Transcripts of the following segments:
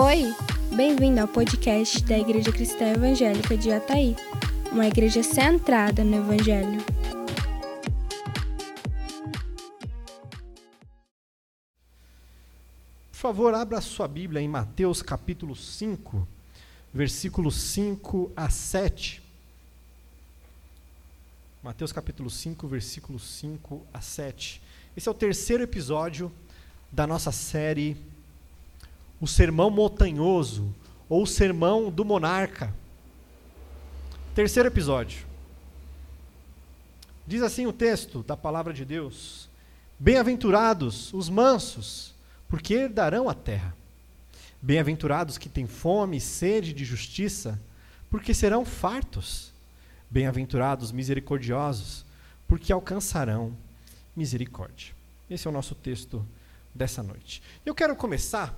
Oi, bem-vindo ao podcast da Igreja Cristã Evangélica de Ataí, uma igreja centrada no Evangelho. Por favor, abra sua Bíblia em Mateus capítulo 5, versículos 5 a 7. Mateus capítulo 5, versículos 5 a 7. Esse é o terceiro episódio da nossa série O Sermão Montanhoso, ou o Sermão do Monarca. Terceiro episódio. Diz assim o texto da palavra de Deus: Bem-aventurados os mansos, porque herdarão a terra. Bem-aventurados que têm fome e sede de justiça, porque serão fartos. Bem-aventurados misericordiosos, porque alcançarão misericórdia. Esse é o nosso texto dessa noite. Eu quero começar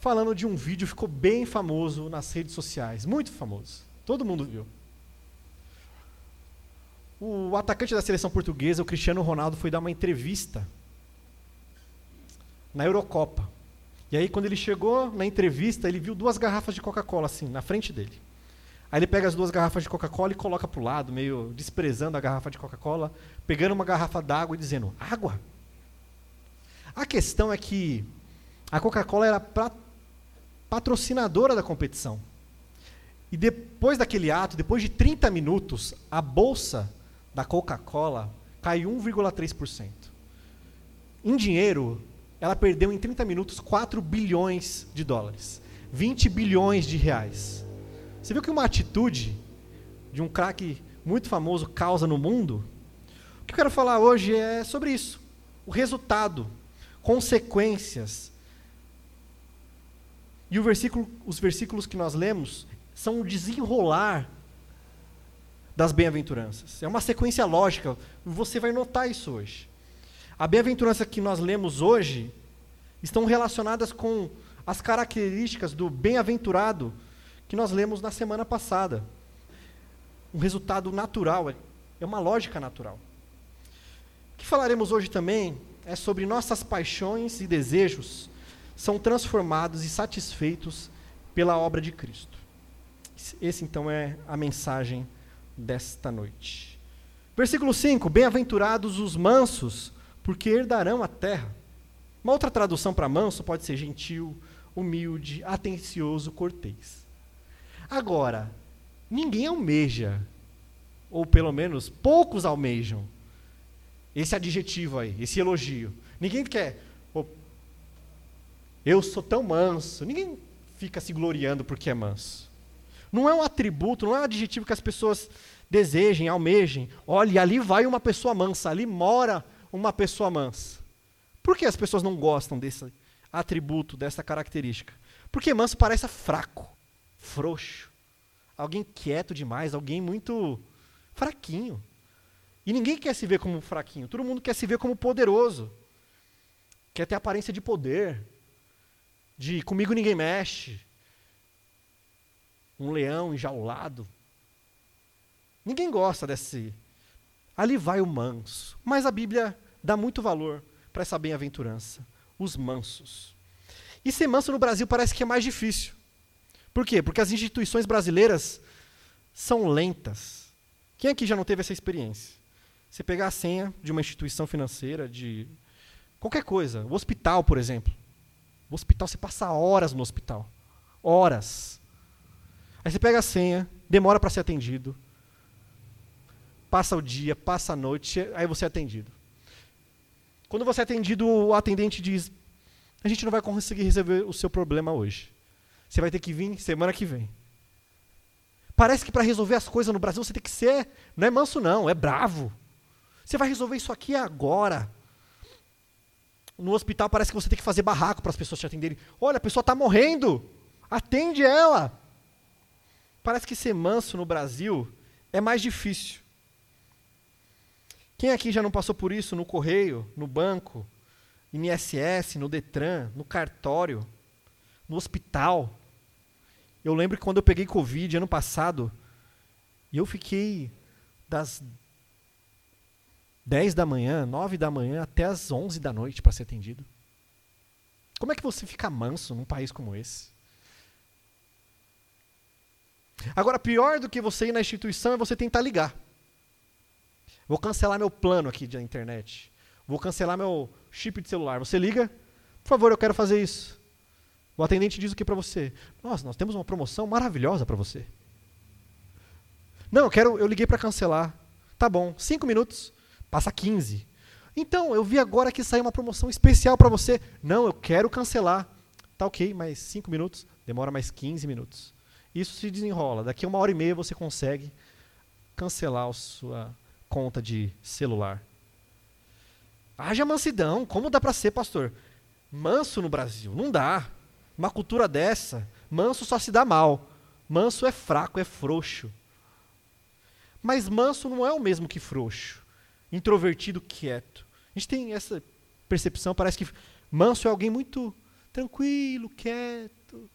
falando de um vídeo que ficou bem famoso nas redes sociais, muito famoso. Todo mundo viu. O atacante da seleção portuguesa, o Cristiano Ronaldo, foi dar uma entrevista na Eurocopa. E aí, quando ele chegou na entrevista, ele viu duas garrafas de Coca-Cola assim, na frente dele. Aí ele pega as duas garrafas de Coca-Cola e coloca para o lado, meio desprezando a garrafa de Coca-Cola, pegando uma garrafa d'água e dizendo: água? A questão é que a Coca-Cola era pra, patrocinadora da competição. E depois daquele ato, depois de 30 minutos, a bolsa da Coca-Cola caiu 1,3%. Em dinheiro, ela perdeu em 30 minutos 4 bilhões de dólares, 20 bilhões de reais. Você viu que uma atitude de um craque muito famoso causa no mundo? O que eu quero falar hoje é sobre isso. O resultado, consequências. E versículo, os versículos que nós lemos são o desenrolar das bem-aventuranças. É uma sequência lógica. Você vai notar isso hoje. A bem-aventurança que nós lemos hoje estão relacionadas com as características do bem-aventurado que nós lemos na semana passada. Um resultado natural, é uma lógica natural. O que falaremos hoje também é sobre nossas paixões e desejos são transformados e satisfeitos pela obra de Cristo. Esse então é a mensagem desta noite. Versículo 5: Bem-aventurados os mansos, porque herdarão a terra. Uma outra tradução para manso pode ser gentil, humilde, atencioso, cortês. Agora, ninguém almeja, ou pelo menos poucos almejam, esse adjetivo aí, esse elogio. Ninguém quer, eu sou tão manso. Ninguém fica se gloriando porque é manso. Não é um atributo, não é um adjetivo que as pessoas desejem, almejem. Olha, ali vai uma pessoa mansa, ali mora uma pessoa mansa. Por que as pessoas não gostam desse atributo, dessa característica? Porque manso parece fraco, frouxo, alguém quieto demais, alguém muito fraquinho. E ninguém quer se ver como fraquinho, todo mundo quer se ver como poderoso. Quer ter aparência de poder, de comigo ninguém mexe. Um leão enjaulado. Ninguém gosta desse. Ali vai o manso. Mas a Bíblia dá muito valor para essa bem-aventurança. Os mansos. E ser manso no Brasil parece que é mais difícil. Por quê? Porque as instituições brasileiras são lentas. Quem aqui já não teve essa experiência? Você pegar a senha de uma instituição financeira, de qualquer coisa, o hospital, por exemplo. O hospital, você passa horas no hospital. Horas. Aí você pega a senha, demora para ser atendido. Passa o dia, passa a noite, aí você é atendido. Quando você é atendido, o atendente diz: A gente não vai conseguir resolver o seu problema hoje. Você vai ter que vir semana que vem. Parece que para resolver as coisas no Brasil você tem que ser, não é manso não, é bravo. Você vai resolver isso aqui agora. No hospital parece que você tem que fazer barraco para as pessoas te atenderem. Olha, a pessoa está morrendo. Atende ela. Parece que ser manso no Brasil é mais difícil. Quem aqui já não passou por isso no correio, no banco, no INSS, no Detran, no cartório, no hospital? Eu lembro que quando eu peguei Covid ano passado, eu fiquei das 10 da manhã, 9 da manhã, até as 11 da noite para ser atendido. Como é que você fica manso num país como esse? Agora, pior do que você ir na instituição é você tentar ligar. Vou cancelar meu plano aqui de internet. Vou cancelar meu chip de celular. Você liga? Por favor, eu quero fazer isso. O atendente diz o que para você? Nossa, nós temos uma promoção maravilhosa para você. Não, eu quero, eu liguei para cancelar. Tá bom, cinco minutos, passa 15. Então, eu vi agora que saiu uma promoção especial para você. Não, eu quero cancelar. Tá ok, mais cinco minutos, demora mais 15 minutos. Isso se desenrola. Daqui a uma hora e meia você consegue cancelar a sua conta de celular. Haja mansidão. Como dá para ser, pastor? Manso no Brasil? Não dá. Uma cultura dessa, manso só se dá mal. Manso é fraco, é frouxo. Mas manso não é o mesmo que frouxo. Introvertido, quieto. A gente tem essa percepção, parece que manso é alguém muito tranquilo, quieto.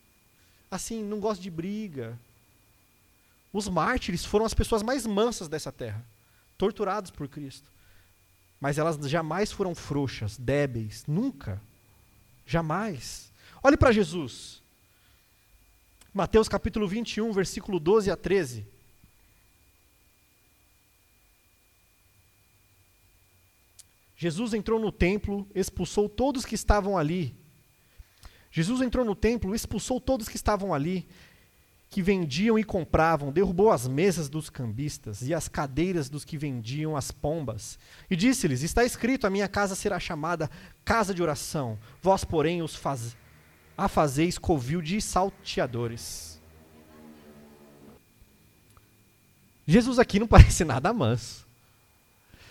Assim, não gosta de briga. Os mártires foram as pessoas mais mansas dessa terra, torturados por Cristo. Mas elas jamais foram frouxas, débeis, nunca. Jamais. Olhe para Jesus. Mateus capítulo 21, versículo 12 a 13. Jesus entrou no templo, expulsou todos que estavam ali. Jesus entrou no templo, expulsou todos que estavam ali, que vendiam e compravam, derrubou as mesas dos cambistas e as cadeiras dos que vendiam as pombas. E disse-lhes: Está escrito: A minha casa será chamada casa de oração, vós, porém, os faz... a fazeis covil de salteadores. Jesus aqui não parece nada manso.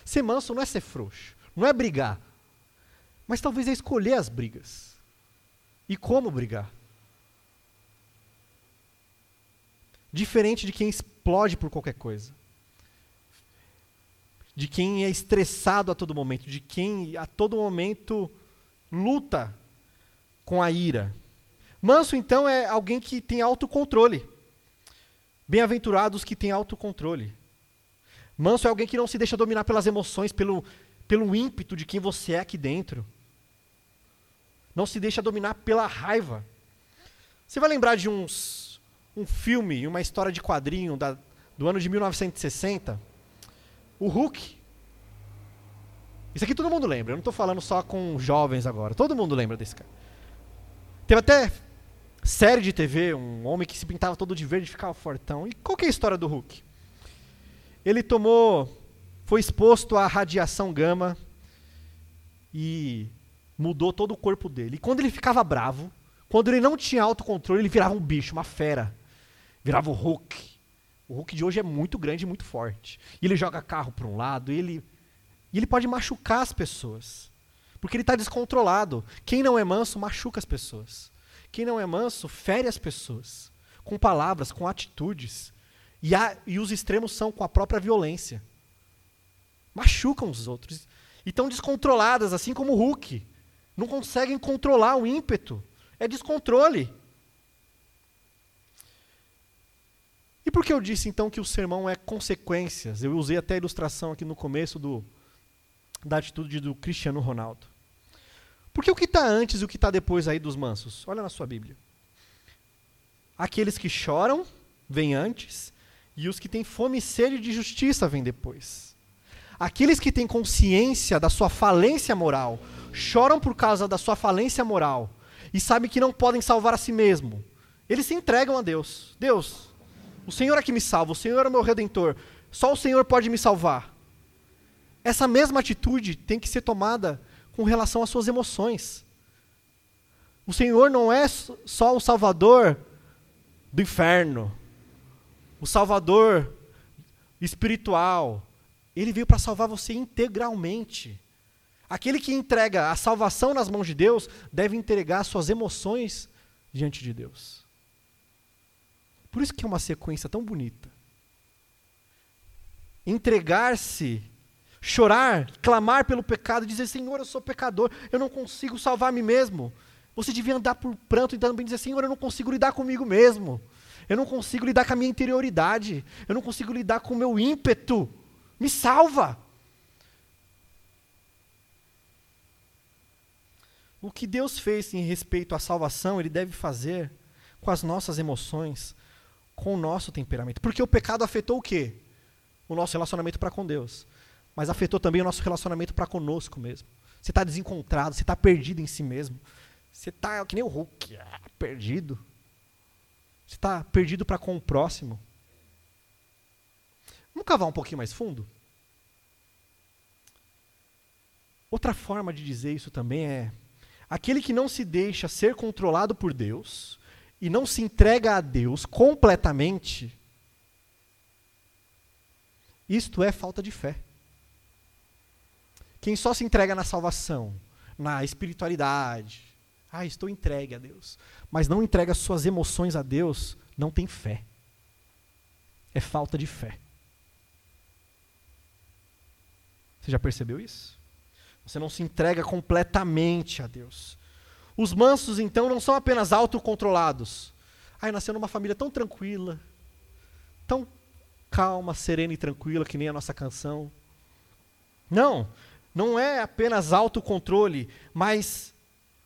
Ser manso não é ser frouxo, não é brigar, mas talvez é escolher as brigas. E como brigar? Diferente de quem explode por qualquer coisa. De quem é estressado a todo momento, de quem a todo momento luta com a ira. Manso, então, é alguém que tem autocontrole. Bem-aventurados que têm autocontrole. Manso é alguém que não se deixa dominar pelas emoções, pelo, pelo ímpeto de quem você é aqui dentro. Não se deixa dominar pela raiva. Você vai lembrar de uns um filme, uma história de quadrinho da, do ano de 1960, o Hulk. Isso aqui todo mundo lembra, eu não estou falando só com jovens agora, todo mundo lembra desse cara. Teve até série de TV, um homem que se pintava todo de verde e ficava fortão. E qual que é a história do Hulk? Ele tomou, foi exposto à radiação gama e mudou todo o corpo dele. E quando ele ficava bravo, quando ele não tinha autocontrole, ele virava um bicho, uma fera virava o Hulk. O Hulk de hoje é muito grande e muito forte. E ele joga carro para um lado, e ele, e ele pode machucar as pessoas. Porque ele está descontrolado. Quem não é manso machuca as pessoas. Quem não é manso fere as pessoas. Com palavras, com atitudes. E, e os extremos são com a própria violência. Machucam os outros. E estão descontroladas, assim como o Hulk. Não conseguem controlar o ímpeto. É descontrole. E por que eu disse então que o sermão é consequências? Eu usei até a ilustração aqui no começo do, da atitude do Cristiano Ronaldo. Porque o que está antes e o que está depois aí dos mansos? Olha na sua Bíblia. Aqueles que choram vêm antes, e os que têm fome e sede de justiça vêm depois. Aqueles que têm consciência da sua falência moral, choram por causa da sua falência moral, e sabem que não podem salvar a si mesmo. Eles se entregam a Deus. Deus, o Senhor é que me salva, o Senhor é meu redentor. Só o Senhor pode me salvar. Essa mesma atitude tem que ser tomada com relação às suas emoções. O Senhor não é só o salvador do inferno, o salvador espiritual. Ele veio para salvar você integralmente. Aquele que entrega a salvação nas mãos de Deus deve entregar suas emoções diante de Deus. Por isso que é uma sequência tão bonita. Entregar-se, chorar, clamar pelo pecado, dizer: Senhor, eu sou pecador, eu não consigo salvar mim mesmo. Você devia andar por pranto e também dizer: Senhor, eu não consigo lidar comigo mesmo. Eu não consigo lidar com a minha interioridade. Eu não consigo lidar com o meu ímpeto. Me salva. o que Deus fez em respeito à salvação, Ele deve fazer com as nossas emoções, com o nosso temperamento. Porque o pecado afetou o quê? O nosso relacionamento para com Deus. Mas afetou também o nosso relacionamento para conosco mesmo. Você está desencontrado, você está perdido em si mesmo. Você está que nem o Hulk, ah, perdido. Você está perdido para com o próximo. Vamos cavar um pouquinho mais fundo? Outra forma de dizer isso também é Aquele que não se deixa ser controlado por Deus e não se entrega a Deus completamente, isto é falta de fé. Quem só se entrega na salvação, na espiritualidade, ah, estou entregue a Deus, mas não entrega suas emoções a Deus, não tem fé. É falta de fé. Você já percebeu isso? Você não se entrega completamente a Deus. Os mansos, então, não são apenas autocontrolados. Ai, nasceu numa família tão tranquila, tão calma, serena e tranquila, que nem a nossa canção. Não, não é apenas autocontrole, mas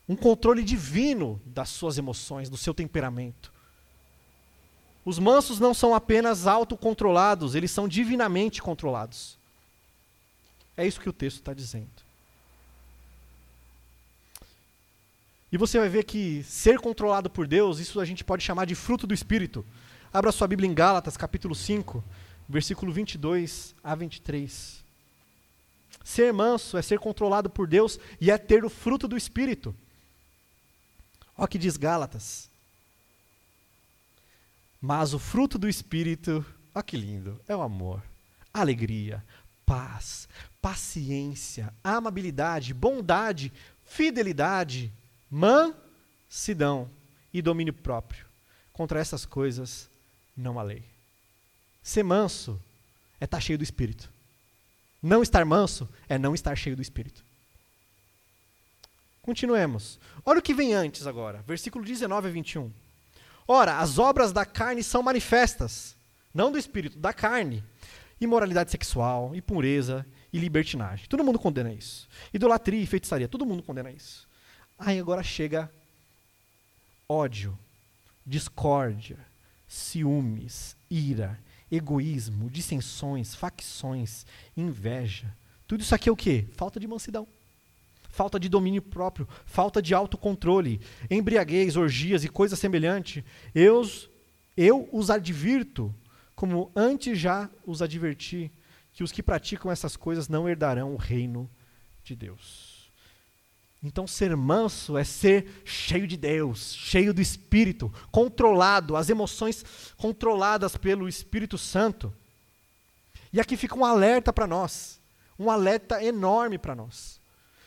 um controle divino das suas emoções, do seu temperamento. Os mansos não são apenas autocontrolados, eles são divinamente controlados. É isso que o texto está dizendo. E você vai ver que ser controlado por Deus, isso a gente pode chamar de fruto do Espírito. Abra sua Bíblia em Gálatas, capítulo 5, versículo 22 a 23. Ser manso é ser controlado por Deus e é ter o fruto do Espírito. Olha o que diz Gálatas. Mas o fruto do Espírito, olha que lindo, é o amor, alegria, paz, paciência, amabilidade, bondade, fidelidade, mansidão e domínio próprio. Contra essas coisas não há lei. Ser manso é estar cheio do Espírito. Não estar manso é não estar cheio do Espírito. Continuemos. Olha o que vem antes agora, versículo 19 a 21. Ora, as obras da carne são manifestas, não do Espírito, da carne. Imoralidade sexual, impureza e libertinagem. Todo mundo condena isso. Idolatria e feitiçaria, todo mundo condena isso. Aí agora chega ódio, discórdia, ciúmes, ira, egoísmo, dissensões, facções, inveja. Tudo isso aqui é o quê? Falta de mansidão. Falta de domínio próprio, falta de autocontrole, embriaguez, orgias e coisas semelhantes. Eu, eu os advirto, como antes já os adverti, que os que praticam essas coisas não herdarão o reino de Deus. Então, ser manso é ser cheio de Deus, cheio do Espírito, controlado, as emoções controladas pelo Espírito Santo. E aqui fica um alerta para nós, um alerta enorme para nós.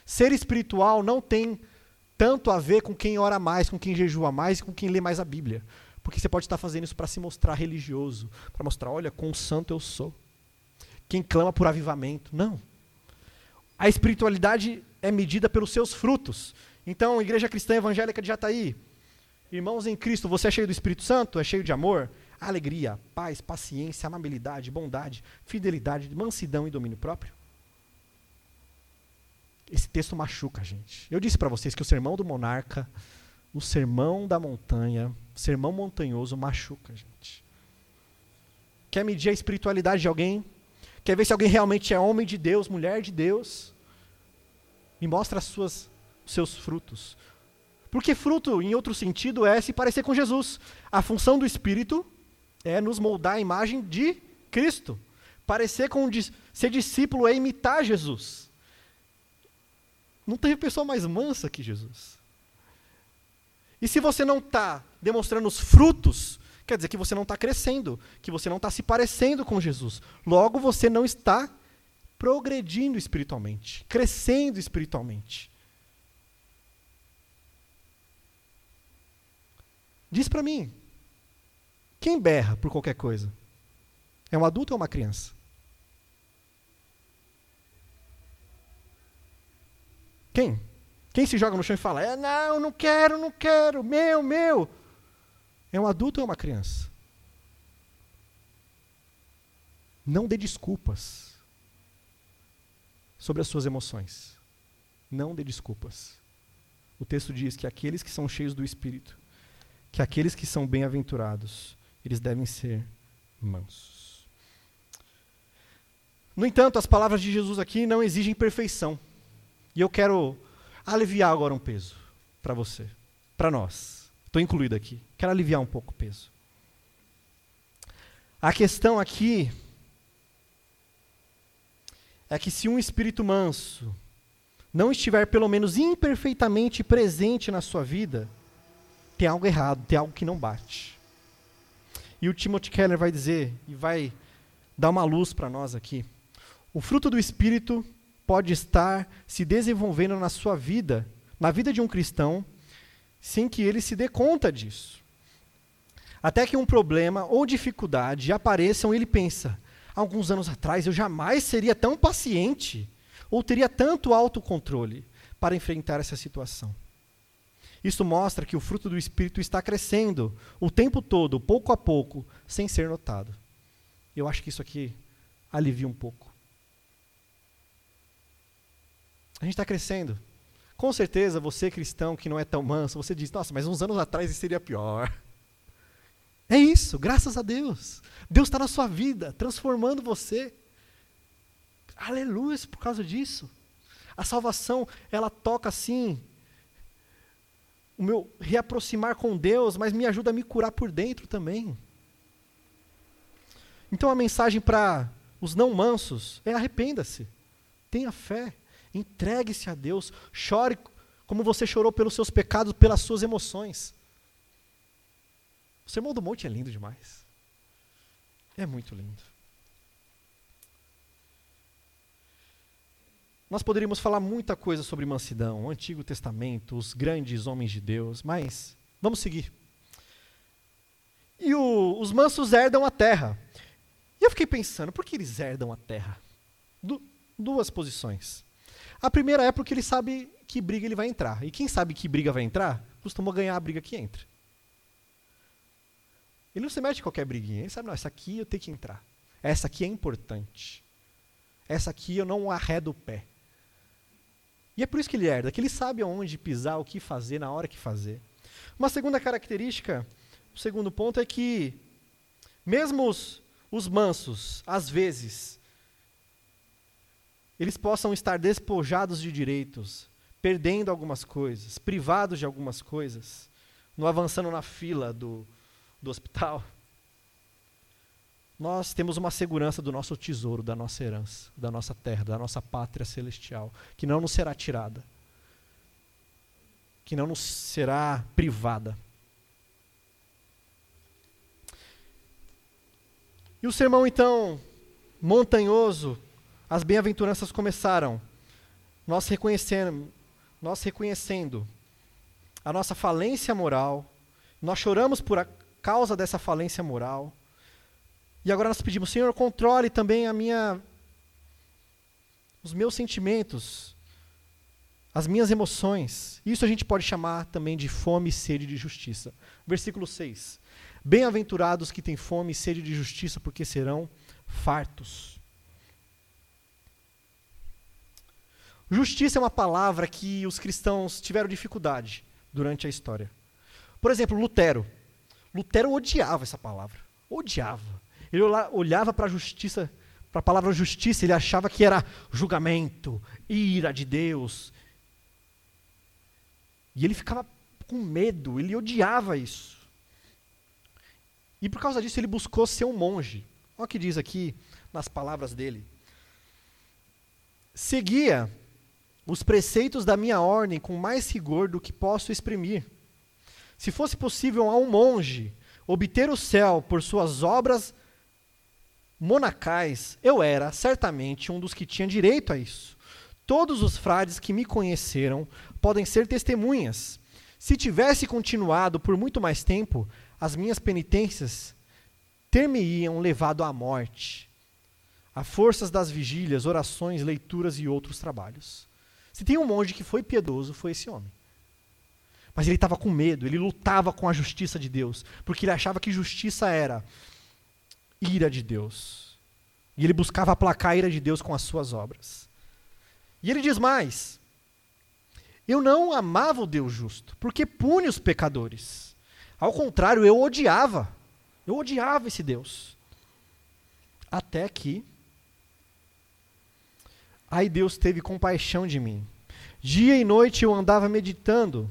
Ser espiritual não tem tanto a ver com quem ora mais, com quem jejua mais, com quem lê mais a Bíblia. Porque você pode estar fazendo isso para se mostrar religioso, para mostrar, olha, quão santo eu sou. Quem clama por avivamento. Não. A espiritualidade é medida pelos seus frutos. Então, Igreja Cristã Evangélica de Jataí, irmãos em Cristo, você é cheio do Espírito Santo? É cheio de amor? Alegria, paz, paciência, amabilidade, bondade, fidelidade, mansidão e domínio próprio? Esse texto machuca a gente. Eu disse para vocês que o sermão do monarca, o sermão da montanha, o sermão montanhoso machuca a gente. Quer medir a espiritualidade de alguém? Quer ver se alguém realmente é homem de Deus, mulher de Deus? Me mostra as suas, os seus frutos. Porque fruto, em outro sentido, é se parecer com Jesus. A função do Espírito é nos moldar a imagem de Cristo. Parecer com ser discípulo é imitar Jesus. Não teve pessoa mais mansa que Jesus. E se você não está demonstrando os frutos, quer dizer que você não está crescendo, que você não está se parecendo com Jesus. Logo, você não está progredindo espiritualmente, crescendo espiritualmente. Diz para mim, quem berra por qualquer coisa? É um adulto ou uma criança? Quem? Quem se joga no chão e fala: é, não, não quero, não quero, meu, meu. É um adulto ou é uma criança? Não dê desculpas sobre as suas emoções. Não dê desculpas. o texto diz que aqueles que são cheios do Espírito, que aqueles que são bem-aventurados, eles devem ser mansos. No entanto, as palavras de Jesus aqui não exigem perfeição. E eu quero aliviar agora um peso para você, para nós. Estou incluído aqui. Quero aliviar um pouco o peso. A questão aqui é que se um espírito manso não estiver pelo menos imperfeitamente presente na sua vida, tem algo errado, tem algo que não bate. E o Timothy Keller vai dizer e vai dar uma luz para nós aqui. O fruto do espírito pode estar se desenvolvendo na sua vida, na vida de um cristão, sem que ele se dê conta disso. Até que um problema ou dificuldade apareçam, ele pensa: alguns anos atrás eu jamais seria tão paciente ou teria tanto autocontrole para enfrentar essa situação. Isso mostra que o fruto do Espírito está crescendo o tempo todo, pouco a pouco, sem ser notado. Eu acho que isso aqui alivia um pouco. A gente está crescendo. Com certeza, você cristão que não é tão manso, você diz: Nossa, mas uns anos atrás isso seria pior. É isso, graças a Deus. Deus está na sua vida, transformando você. Aleluia por causa disso. A salvação, ela toca assim, o meu reaproximar com Deus, mas me ajuda a me curar por dentro também. Então a mensagem para os não mansos é arrependa-se, tenha fé, entregue-se a Deus, chore como você chorou pelos seus pecados, pelas suas emoções. O Sermão do Monte é lindo demais. É muito lindo. Nós poderíamos falar muita coisa sobre mansidão, o Antigo Testamento, os grandes homens de Deus, mas vamos seguir. E o, os mansos herdam a terra. E eu fiquei pensando, por que eles herdam a terra? Du, duas posições. A primeira é porque ele sabe que briga ele vai entrar. E quem sabe que briga vai entrar, costuma ganhar a briga que entra. Ele não se mete em qualquer briguinha. Ele sabe, não, essa aqui eu tenho que entrar. Essa aqui é importante. Essa aqui eu não arredo o pé. E é por isso que ele herda, que ele sabe aonde pisar, o que fazer, na hora que fazer. Uma segunda característica, o segundo ponto é que, mesmo os, os mansos, às vezes, eles possam estar despojados de direitos, perdendo algumas coisas, privados de algumas coisas, no avançando na fila do, do hospital, nós temos uma segurança do nosso tesouro, da nossa herança, da nossa terra, da nossa pátria celestial, que não nos será tirada, que não nos será privada. E o sermão, então, montanhoso, as bem-aventuranças começaram. Nós reconhecendo, nós reconhecendo a nossa falência moral, nós choramos por, causa dessa falência moral. E agora nós pedimos, Senhor, controle também a minha os meus sentimentos, as minhas emoções. Isso a gente pode chamar também de fome e sede de justiça. Versículo 6. Bem-aventurados que têm fome e sede de justiça, porque serão fartos. Justiça é uma palavra que os cristãos tiveram dificuldade durante a história. Por exemplo, Lutero. Lutero odiava essa palavra. Odiava. Ele olhava para a justiça, para a palavra justiça, ele achava que era julgamento, ira de Deus. E ele ficava com medo, ele odiava isso. E por causa disso ele buscou ser um monge. Olha o que diz aqui nas palavras dele. Seguia os preceitos da minha ordem com mais rigor do que posso exprimir. Se fosse possível a um monge obter o céu por suas obras monacais, eu era certamente um dos que tinha direito a isso. Todos os frades que me conheceram podem ser testemunhas. Se tivesse continuado por muito mais tempo, as minhas penitências ter-me-iam levado à morte, a forças das vigílias, orações, leituras e outros trabalhos. Se tem um monge que foi piedoso, foi esse homem. Mas ele estava com medo, ele lutava com a justiça de Deus, porque ele achava que justiça era ira de Deus. E ele buscava aplacar a ira de Deus com as suas obras. E ele diz mais: Eu não amava o Deus justo, porque pune os pecadores. Ao contrário, eu odiava. Eu odiava esse Deus. Até que. Aí Deus teve compaixão de mim. Dia e noite eu andava meditando,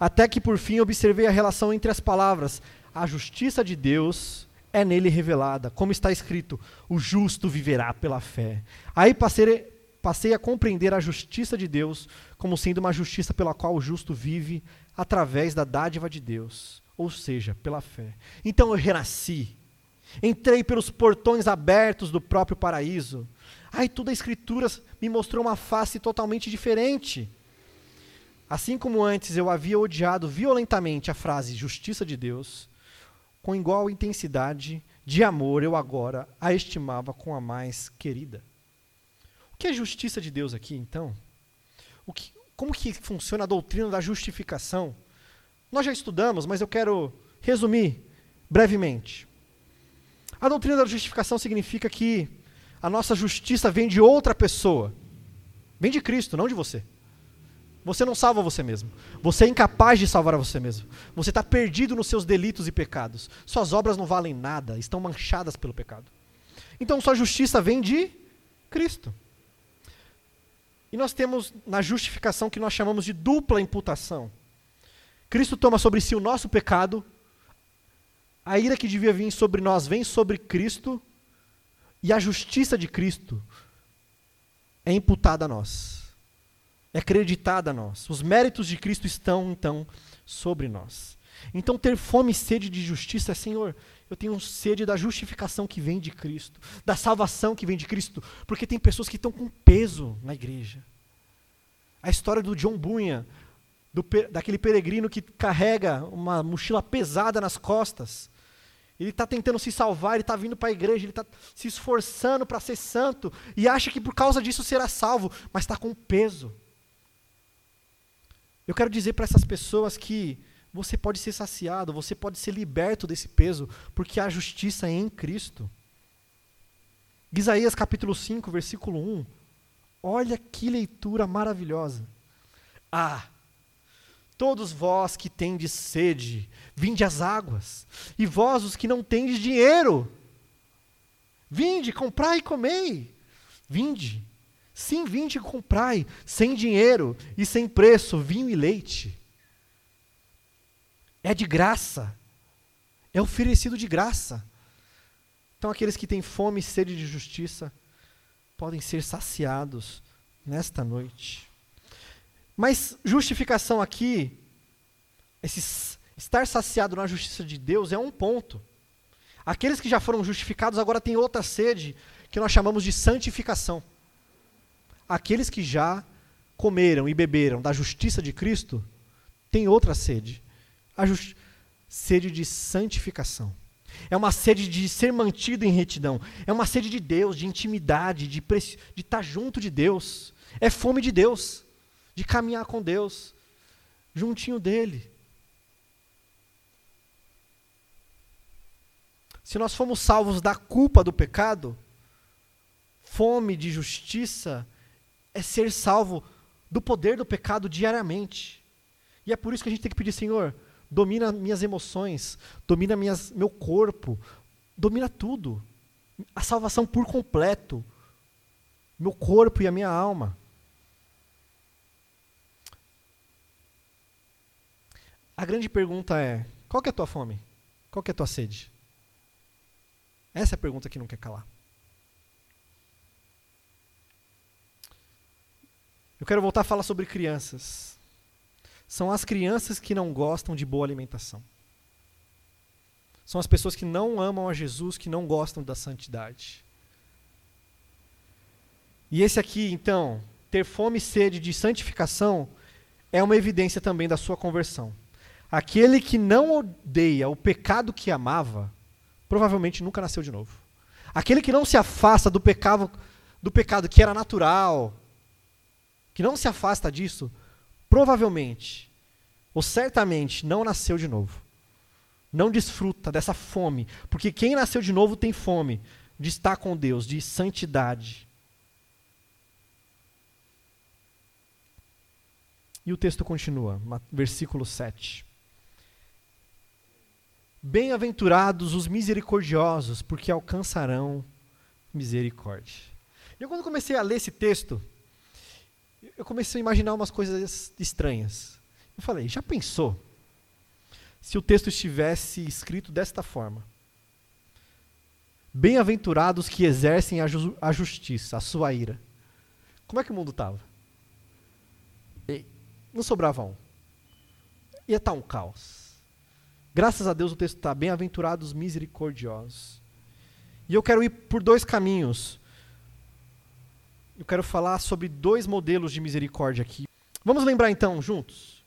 até que por fim observei a relação entre as palavras. A justiça de Deus é nele revelada, como está escrito: o justo viverá pela fé. Aí passei, passei a compreender a justiça de Deus como sendo uma justiça pela qual o justo vive através da dádiva de Deus, ou seja, pela fé. Então eu renasci, entrei pelos portões abertos do próprio paraíso. Aí toda a Escritura me mostrou uma face totalmente diferente. Assim como antes eu havia odiado violentamente a frase justiça de Deus, com igual intensidade de amor eu agora a estimava com a mais querida. O que é justiça de Deus aqui, então? Que, como que funciona a doutrina da justificação? Nós já estudamos, mas eu quero resumir brevemente. A doutrina da justificação significa que a nossa justiça vem de outra pessoa. Vem de Cristo, não de você. Você não salva você mesmo. Você é incapaz de salvar a você mesmo. Você está perdido nos seus delitos e pecados. Suas obras não valem nada, estão manchadas pelo pecado. Então sua justiça vem de Cristo. E nós temos na justificação que nós chamamos de dupla imputação. Cristo toma sobre si o nosso pecado, a ira que devia vir sobre nós vem sobre Cristo, e a justiça de Cristo é imputada a nós, é acreditada a nós. Os méritos de Cristo estão, então, sobre nós. Então, ter fome e sede de justiça é, Senhor, eu tenho sede da justificação que vem de Cristo, da salvação que vem de Cristo, porque tem pessoas que estão com peso na igreja. A história do John Bunyan, do, daquele peregrino que carrega uma mochila pesada nas costas. Ele está tentando se salvar, ele está vindo para a igreja, ele está se esforçando para ser santo e acha que por causa disso será salvo, mas está com peso. Eu quero dizer para essas pessoas que você pode ser saciado, você pode ser liberto desse peso, porque há justiça em Cristo. Isaías capítulo 5, versículo 1. Olha que leitura maravilhosa. Ah, Todos vós que tendes sede, vinde às águas, e vós os que não tendes dinheiro, vinde, comprai e comei. Vinde, sim, vinde e comprai, sem dinheiro e sem preço, vinho e leite. É de graça, é oferecido de graça. Então, aqueles que têm fome e sede de justiça podem ser saciados nesta noite. Mas justificação aqui, esse estar saciado na justiça de Deus é um ponto. Aqueles que já foram justificados agora têm outra sede, que nós chamamos de santificação. Aqueles que já comeram e beberam da justiça de Cristo têm outra sede, a sede de santificação. É uma sede de ser mantido em retidão. É uma sede de Deus, de intimidade, de, de estar junto de Deus. É fome de Deus de caminhar com Deus, juntinho dele. Se nós fomos salvos da culpa do pecado, fome de justiça é ser salvo do poder do pecado diariamente. E é por isso que a gente tem que pedir, Senhor, domina minhas emoções, domina minhas, meu corpo, domina tudo. A salvação por completo. Meu corpo e a minha alma. A grande pergunta é: qual é a tua fome? Qual é a tua sede? Essa é a pergunta que não quer calar. Eu quero voltar a falar sobre crianças. São as crianças que não gostam de boa alimentação. São as pessoas que não amam a Jesus, que não gostam da santidade. E esse aqui, então, ter fome e sede de santificação, é uma evidência também da sua conversão. Aquele que não odeia o pecado que amava, provavelmente nunca nasceu de novo. Aquele que não se afasta do pecado, do pecado que era natural, que não se afasta disso, provavelmente, ou certamente, não nasceu de novo. Não desfruta dessa fome, porque quem nasceu de novo tem fome de estar com Deus, de santidade. E o texto continua, versículo 7. Bem-aventurados os misericordiosos, porque alcançarão misericórdia. Eu, quando comecei a ler esse texto, eu comecei a imaginar umas coisas estranhas. Eu falei, já pensou se o texto estivesse escrito desta forma? Bem-aventurados que exercem a, ju a, justiça, a sua ira. Como é que o mundo estava? Não sobrava um. Ia estar tá um caos. Graças a Deus o texto está bem-aventurados misericordiosos. E eu quero ir por dois caminhos. Eu quero falar sobre dois modelos de misericórdia aqui. Vamos lembrar então, juntos?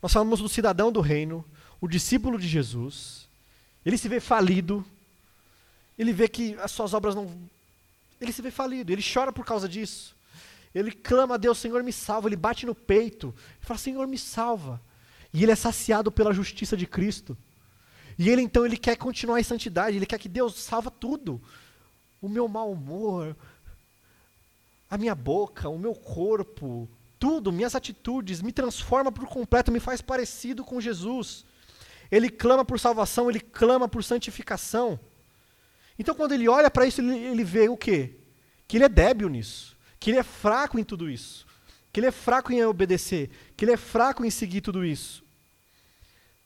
Nós falamos do cidadão do reino, o discípulo de Jesus. Ele se vê falido. Ele vê que as suas obras não. Ele se vê falido. Ele chora por causa disso. Ele clama a Deus, Senhor, me salva. Ele bate no peito. Ele fala, Senhor, me salva. E ele é saciado pela justiça de Cristo. E ele então ele quer continuar em santidade, ele quer que Deus salva tudo. O meu mau humor, a minha boca, o meu corpo, tudo, minhas atitudes, me transforma por completo, me faz parecido com Jesus. Ele clama por salvação, ele clama por santificação. Então quando ele olha para isso, ele, ele vê o quê? Que ele é débil nisso, que ele é fraco em tudo isso que ele é fraco em obedecer, que ele é fraco em seguir tudo isso.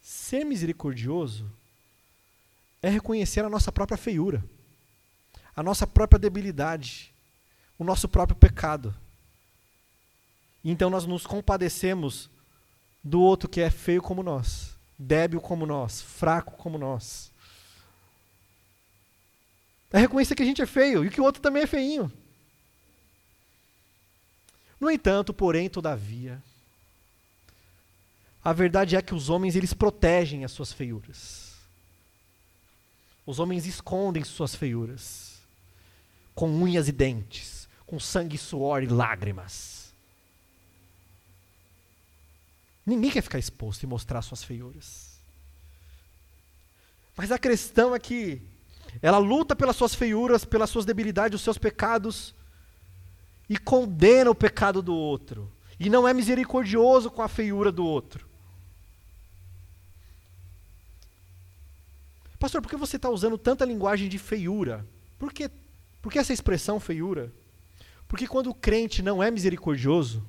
Ser misericordioso é reconhecer a nossa própria feiura, a nossa própria debilidade, o nosso próprio pecado. Então nós nos compadecemos do outro que é feio como nós, débil como nós, fraco como nós. É reconhecer que a gente é feio e que o outro também é feinho. No entanto, porém, todavia, a verdade é que os homens eles protegem as suas feiuras. Os homens escondem suas feiuras com unhas e dentes, com sangue, suor e lágrimas. Ninguém quer ficar exposto e mostrar suas feiuras. Mas a questão é que ela luta pelas suas feiuras, pelas suas debilidades, os seus pecados, e condena o pecado do outro, e não é misericordioso com a feiura do outro. Pastor, por que você está usando tanta linguagem de feiura? Por que, por que essa expressão feiura? Porque quando o crente não é misericordioso,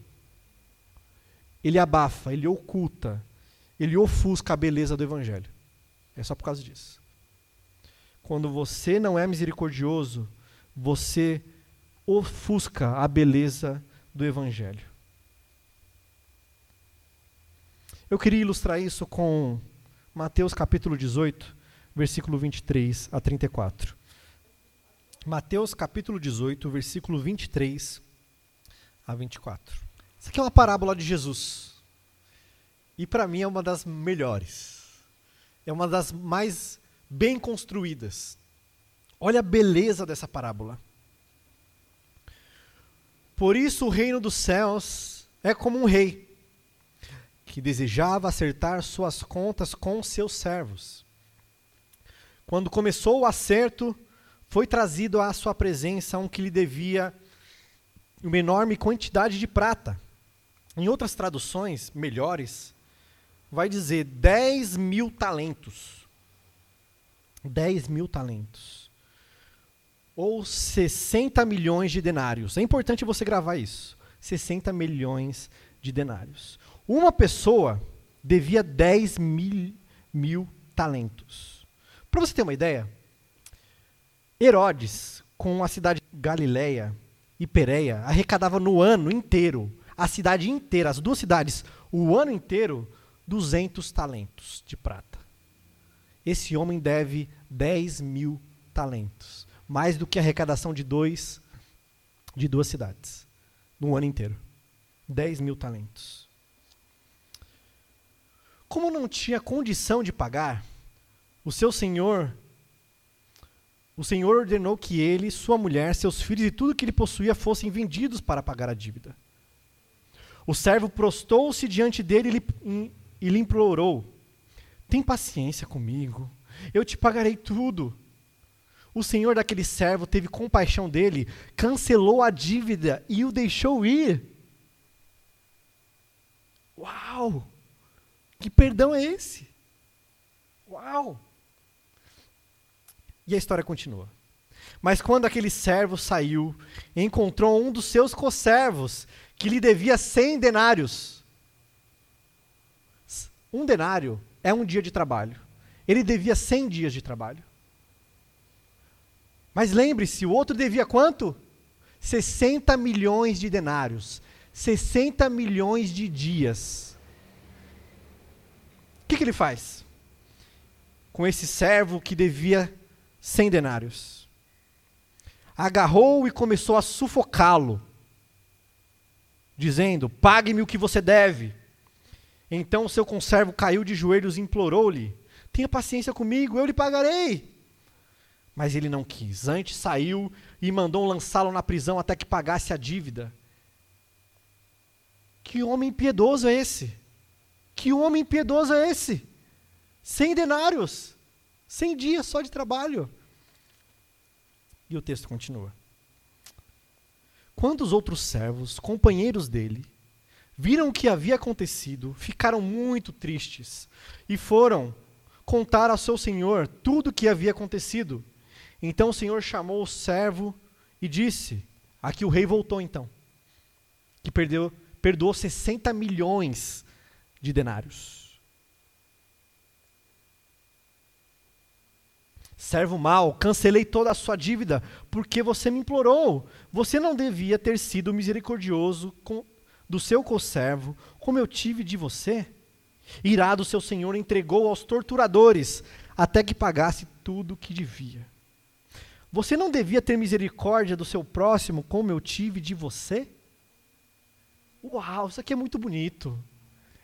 ele abafa, ele oculta, ele ofusca a beleza do Evangelho. É só por causa disso. Quando você não é misericordioso, você ofusca a beleza do Evangelho. Eu queria ilustrar isso com Mateus capítulo 18, versículo 23 a 34. Mateus capítulo 18, versículo 23 a 24. Isso aqui é uma parábola de Jesus. E para mim é uma das melhores. É uma das mais bem construídas. Olha a beleza dessa parábola. Por isso o reino dos céus é como um rei que desejava acertar suas contas com seus servos. Quando começou o acerto, foi trazido à sua presença um que lhe devia uma enorme quantidade de prata. Em outras traduções melhores, vai dizer 10 mil talentos. 10 mil talentos ou 60 milhões de denários. É importante você gravar isso. 60 milhões de denários. Uma pessoa devia 10 mil, mil talentos. Para você ter uma ideia, Herodes, com a cidade de Galileia e Pereia, arrecadava no ano inteiro, a cidade inteira, as duas cidades, o ano inteiro, 200 talentos de prata. Esse homem deve 10 mil talentos mais do que a arrecadação de dois de duas cidades no ano inteiro. 10 mil talentos. Como não tinha condição de pagar, o seu senhor, o senhor ordenou que ele, sua mulher, seus filhos e tudo que ele possuía fossem vendidos para pagar a dívida. O servo prostou-se diante dele e lhe implorou: Tem paciência comigo, eu te pagarei tudo. O senhor daquele servo teve compaixão dele, cancelou a dívida e o deixou ir. Uau! Que perdão é esse? Uau! E a história continua. Mas quando aquele servo saiu, encontrou um dos seus conservos que lhe devia cem denários. Um denário é um dia de trabalho. Ele devia cem dias de trabalho. Mas lembre-se, o outro devia quanto? 60 milhões de denários. 60 milhões de dias. O que, que ele faz? Com esse servo que devia 100 denários. Agarrou e começou a sufocá-lo, dizendo: Pague-me o que você deve. Então o seu conservo caiu de joelhos e implorou-lhe: Tenha paciência comigo, eu lhe pagarei. Mas ele não quis. Antes saiu e mandou lançá-lo na prisão até que pagasse a dívida. Que homem piedoso é esse? Que homem piedoso é esse? Cem denários, cem dias só de trabalho. E o texto continua. Quando os outros servos, companheiros dele, viram o que havia acontecido, ficaram muito tristes e foram contar ao seu senhor tudo o que havia acontecido. Então o senhor chamou o servo e disse: Aqui o rei voltou então, que perdeu, perdoou 60 milhões de denários. Servo mau, cancelei toda a sua dívida, porque você me implorou. Você não devia ter sido misericordioso com, do seu conservo, como eu tive de você? Irado, seu senhor entregou aos torturadores, até que pagasse tudo o que devia. Você não devia ter misericórdia do seu próximo, como eu tive de você? Uau, isso aqui é muito bonito.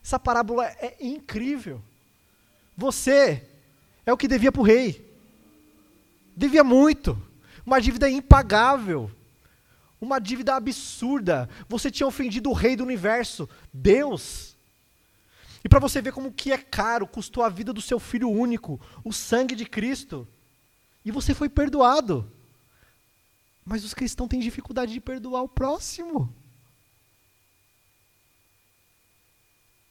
Essa parábola é incrível. Você é o que devia para o rei. Devia muito. Uma dívida impagável. Uma dívida absurda. Você tinha ofendido o rei do universo, Deus. E para você ver como que é caro, custou a vida do seu filho único, o sangue de Cristo. E você foi perdoado. Mas os cristãos têm dificuldade de perdoar o próximo.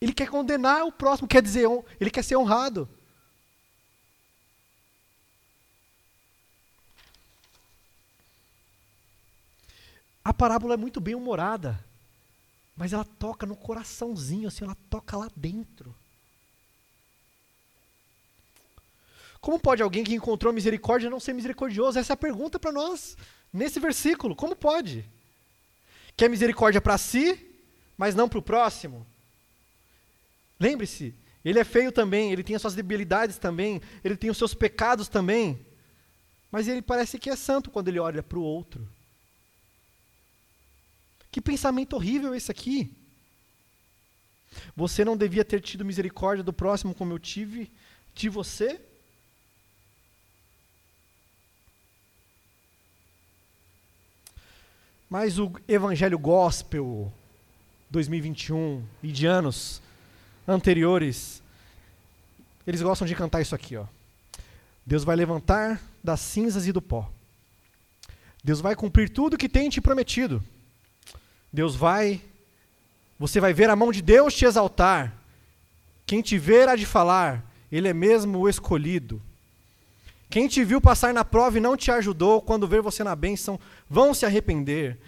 Ele quer condenar o próximo, quer dizer, ele quer ser honrado. A parábola é muito bem humorada, mas ela toca no coraçãozinho, assim, ela toca lá dentro. Como pode alguém que encontrou misericórdia não ser misericordioso? Essa é a pergunta para nós nesse versículo. Como pode? Quer misericórdia para si, mas não para o próximo? Lembre-se, ele é feio também, ele tem as suas debilidades também, ele tem os seus pecados também, mas ele parece que é santo quando ele olha para o outro. Que pensamento horrível esse aqui. Você não devia ter tido misericórdia do próximo como eu tive de você? Mas o Evangelho Gospel 2021 e de anos anteriores, eles gostam de cantar isso aqui, ó. Deus vai levantar das cinzas e do pó. Deus vai cumprir tudo que tem te prometido. Deus vai, você vai ver a mão de Deus te exaltar. Quem te ver há de falar, Ele é mesmo o escolhido. Quem te viu passar na prova e não te ajudou, quando ver você na bênção, vão se arrepender.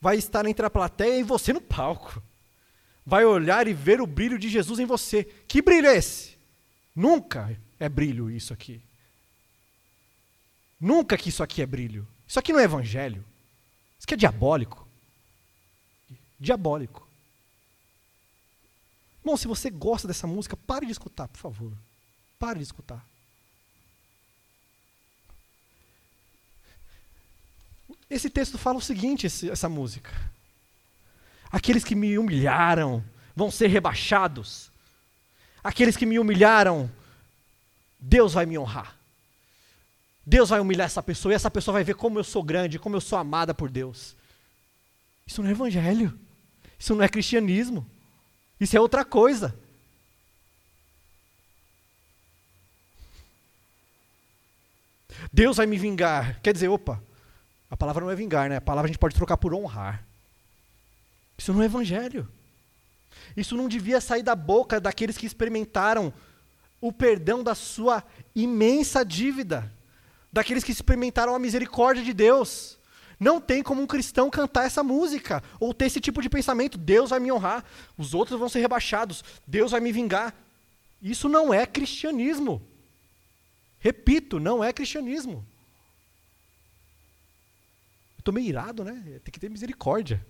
Vai estar entre a plateia e você no palco. Vai olhar e ver o brilho de Jesus em você. Que brilho é esse? Nunca é brilho isso aqui. Nunca que isso aqui é brilho. Isso aqui não é evangelho. Isso aqui é diabólico diabólico. Bom, se você gosta dessa música, pare de escutar, por favor. Pare de escutar. Esse texto fala o seguinte, esse, essa música. Aqueles que me humilharam vão ser rebaixados. Aqueles que me humilharam, Deus vai me honrar. Deus vai humilhar essa pessoa e essa pessoa vai ver como eu sou grande, como eu sou amada por Deus. Isso não é evangelho. Isso não é cristianismo. Isso é outra coisa. Deus vai me vingar. Quer dizer, opa, a palavra não é vingar, né? A palavra a gente pode trocar por honrar. Isso não é evangelho. Isso não devia sair da boca daqueles que experimentaram o perdão da sua imensa dívida, daqueles que experimentaram a misericórdia de Deus. Não tem como um cristão cantar essa música ou ter esse tipo de pensamento: Deus vai me honrar, os outros vão ser rebaixados, Deus vai me vingar. Isso não é cristianismo. Repito, não é cristianismo. Estou meio irado, né? Tem que ter misericórdia.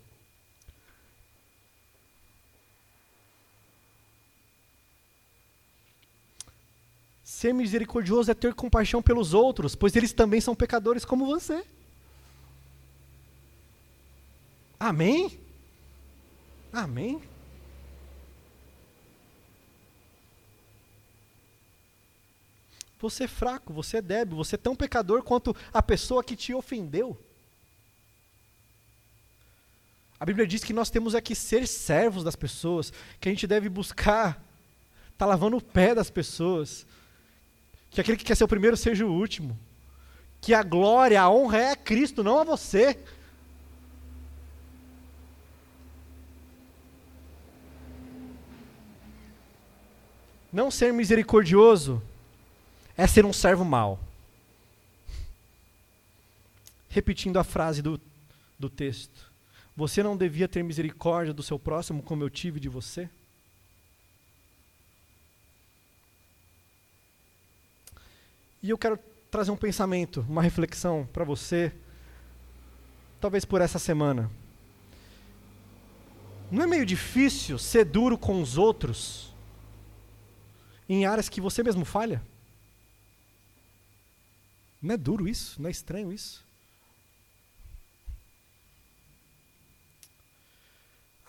Ser misericordioso é ter compaixão pelos outros, pois eles também são pecadores como você. Amém? Amém? Você é fraco, você é débil, você é tão pecador quanto a pessoa que te ofendeu. A Bíblia diz que nós temos aqui ser servos das pessoas, que a gente deve buscar estar tá lavando o pé das pessoas, que aquele que quer ser o primeiro seja o último, que a glória, a honra é a Cristo, não a você. Não ser misericordioso é ser um servo mau. Repetindo a frase do, do texto. Você não devia ter misericórdia do seu próximo como eu tive de você? E eu quero trazer um pensamento, uma reflexão para você, talvez por essa semana. Não é meio difícil ser duro com os outros? em áreas que você mesmo falha? Não é duro isso? Não é estranho isso?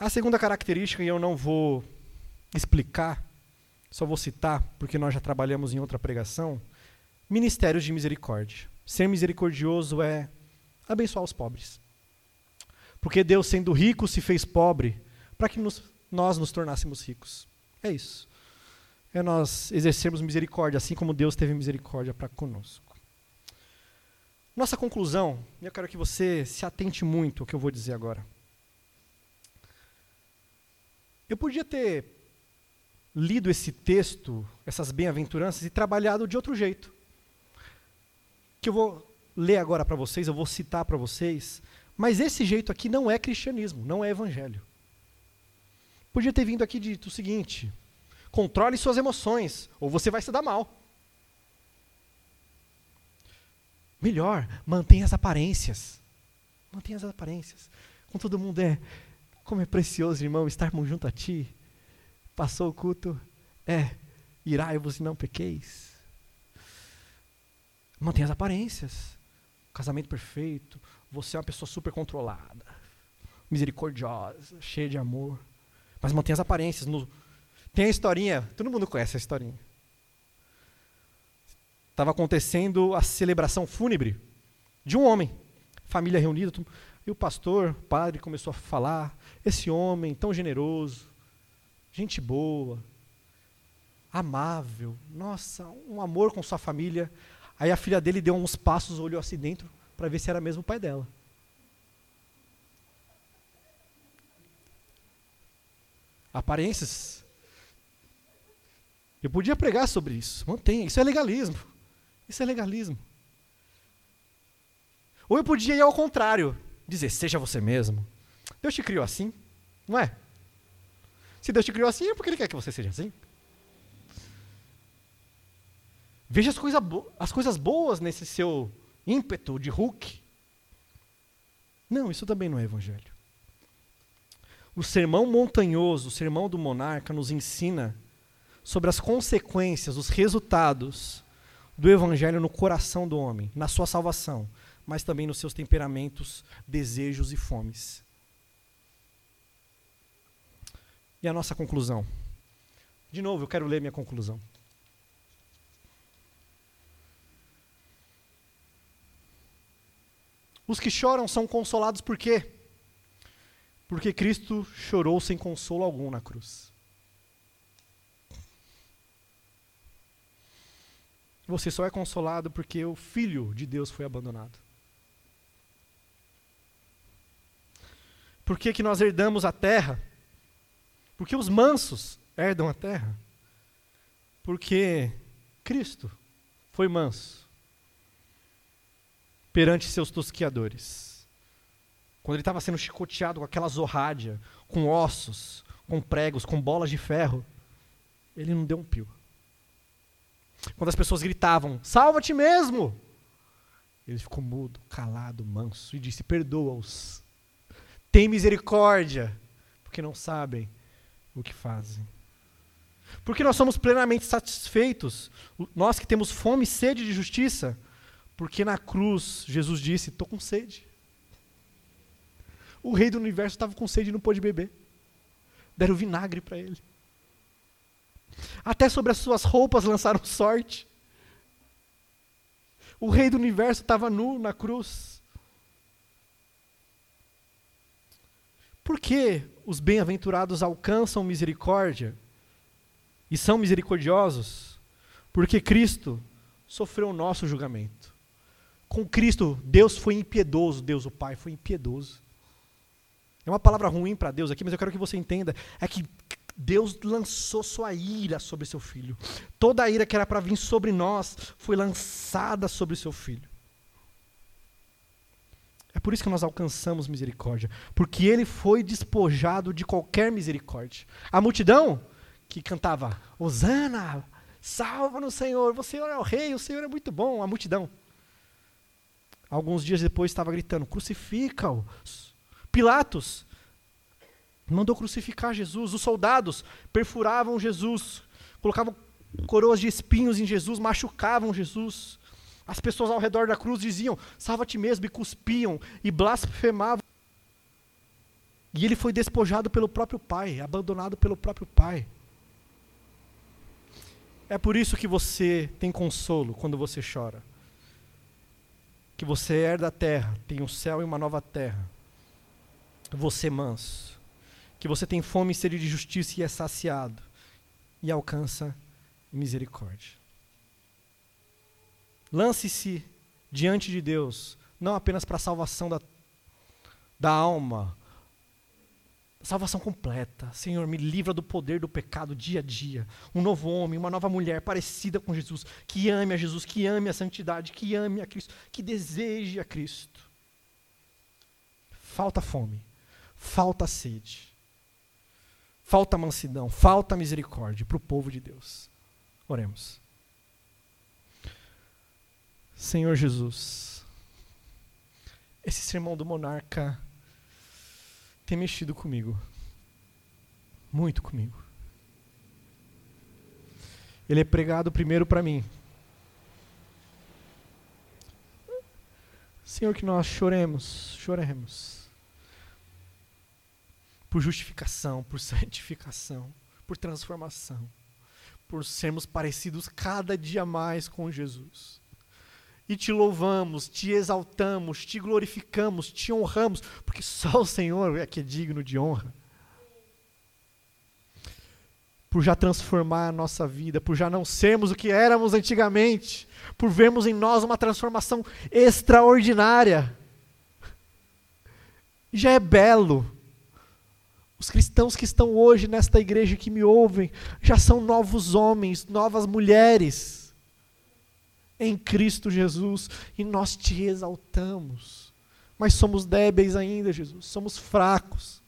A segunda característica, e eu não vou explicar, só vou citar, porque nós já trabalhamos em outra pregação, ministérios de misericórdia. Ser misericordioso é abençoar os pobres. Porque Deus, sendo rico, se fez pobre para que nos, nós nos tornássemos ricos. É isso é nós exercermos misericórdia, assim como Deus teve misericórdia para conosco. Nossa conclusão, e eu quero que você se atente muito ao que eu vou dizer agora. Eu podia ter lido esse texto, essas bem-aventuranças, e trabalhado de outro jeito. Que eu vou ler agora para vocês, eu vou citar para vocês, mas esse jeito aqui não é cristianismo, não é evangelho. Podia ter vindo aqui dito o seguinte: Controle suas emoções, ou você vai se dar mal. Melhor, mantenha as aparências. Mantenha as aparências. Com todo mundo é. Como é precioso, irmão, estarmos junto a ti. Passou o culto. É. Irai-vos e não pequeis. Mantenha as aparências. Casamento perfeito. Você é uma pessoa super controlada. Misericordiosa. Cheia de amor. Mas mantenha as aparências. No, tem a historinha, todo mundo conhece a historinha. Estava acontecendo a celebração fúnebre de um homem, família reunida, e o pastor, o padre, começou a falar: esse homem tão generoso, gente boa, amável, nossa, um amor com sua família. Aí a filha dele deu uns passos, olhou assim dentro para ver se era mesmo o pai dela. Aparências eu podia pregar sobre isso. Mantenha. Isso é legalismo. Isso é legalismo. Ou eu podia ir ao contrário. Dizer, seja você mesmo. Deus te criou assim. Não é? Se Deus te criou assim, é porque Ele quer que você seja assim. Veja as, coisa as coisas boas nesse seu ímpeto de Hulk. Não, isso também não é evangelho. O sermão montanhoso, o sermão do monarca, nos ensina sobre as consequências, os resultados do evangelho no coração do homem, na sua salvação, mas também nos seus temperamentos, desejos e fomes. E a nossa conclusão? De novo, eu quero ler minha conclusão. Os que choram são consolados por quê? Porque Cristo chorou sem consolo algum na cruz. Você só é consolado porque o Filho de Deus foi abandonado. Por que, que nós herdamos a terra? Porque os mansos herdam a terra. Porque Cristo foi manso perante seus tosquiadores. Quando ele estava sendo chicoteado com aquela zorrádia, com ossos, com pregos, com bolas de ferro, ele não deu um pio. Quando as pessoas gritavam, salva-te mesmo! Ele ficou mudo, calado, manso e disse: Perdoa-os. Tem misericórdia, porque não sabem o que fazem. Porque nós somos plenamente satisfeitos, nós que temos fome e sede de justiça, porque na cruz Jesus disse: Estou com sede. O rei do universo estava com sede e não pôde beber. Deram vinagre para ele. Até sobre as suas roupas lançaram sorte. O rei do universo estava nu na cruz. Por que os bem-aventurados alcançam misericórdia e são misericordiosos? Porque Cristo sofreu o nosso julgamento. Com Cristo, Deus foi impiedoso, Deus o Pai foi impiedoso. É uma palavra ruim para Deus aqui, mas eu quero que você entenda. É que Deus lançou sua ira sobre seu filho. Toda a ira que era para vir sobre nós foi lançada sobre seu filho. Por isso que nós alcançamos misericórdia, porque ele foi despojado de qualquer misericórdia. A multidão que cantava: Hosana, salva-nos, Senhor, o Senhor é o rei, o Senhor é muito bom. A multidão. Alguns dias depois estava gritando: crucifica-os. Pilatos mandou crucificar Jesus. Os soldados perfuravam Jesus, colocavam coroas de espinhos em Jesus, machucavam Jesus. As pessoas ao redor da cruz diziam: salva-te mesmo, e cuspiam e blasfemavam. E ele foi despojado pelo próprio Pai, abandonado pelo próprio Pai. É por isso que você tem consolo quando você chora. Que você herda a terra, tem um céu e uma nova terra. Você manso. Que você tem fome e sede de justiça e é saciado. E alcança misericórdia. Lance-se diante de Deus, não apenas para a salvação da, da alma, salvação completa. Senhor, me livra do poder do pecado dia a dia. Um novo homem, uma nova mulher parecida com Jesus, que ame a Jesus, que ame a santidade, que ame a Cristo, que deseje a Cristo. Falta fome, falta sede, falta mansidão, falta misericórdia para o povo de Deus. Oremos. Senhor Jesus, esse sermão do monarca tem mexido comigo, muito comigo. Ele é pregado primeiro para mim. Senhor, que nós choremos, choremos. Por justificação, por santificação, por transformação, por sermos parecidos cada dia mais com Jesus e te louvamos, te exaltamos, te glorificamos, te honramos, porque só o Senhor é que é digno de honra. Por já transformar a nossa vida, por já não sermos o que éramos antigamente, por vermos em nós uma transformação extraordinária. Já é belo. Os cristãos que estão hoje nesta igreja que me ouvem já são novos homens, novas mulheres em Cristo Jesus e nós te exaltamos. Mas somos débeis ainda, Jesus, somos fracos.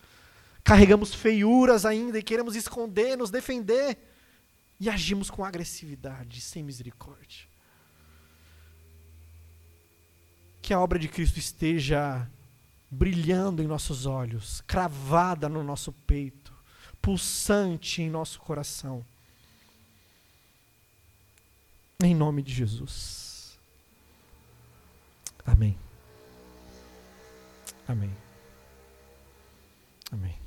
Carregamos feiuras ainda e queremos esconder, nos defender. E agimos com agressividade, sem misericórdia. Que a obra de Cristo esteja brilhando em nossos olhos, cravada no nosso peito, pulsante em nosso coração em nome de Jesus. Amém. Amém. Amém.